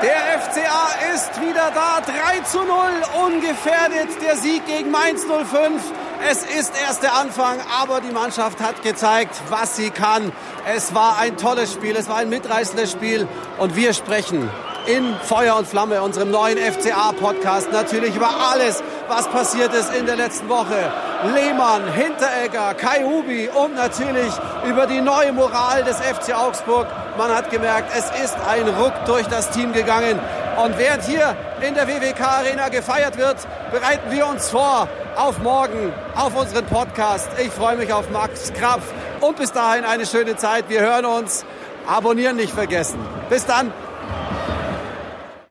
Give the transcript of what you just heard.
FCA ist wieder da. 3 zu 0, ungefährdet der Sieg gegen Mainz 05. Es ist erst der Anfang, aber die Mannschaft hat gezeigt, was sie kann. Es war ein tolles Spiel, es war ein mitreißendes Spiel und wir sprechen in Feuer und Flamme, unserem neuen FCA-Podcast, natürlich über alles, was passiert ist in der letzten Woche. Lehmann, Hinteregger, Kai Hubi und natürlich über die neue Moral des FC Augsburg. Man hat gemerkt, es ist ein Ruck durch das Team gegangen. Und während hier in der WWK Arena gefeiert wird, bereiten wir uns vor auf morgen, auf unseren Podcast. Ich freue mich auf Max Krapf und bis dahin eine schöne Zeit. Wir hören uns. Abonnieren nicht vergessen. Bis dann.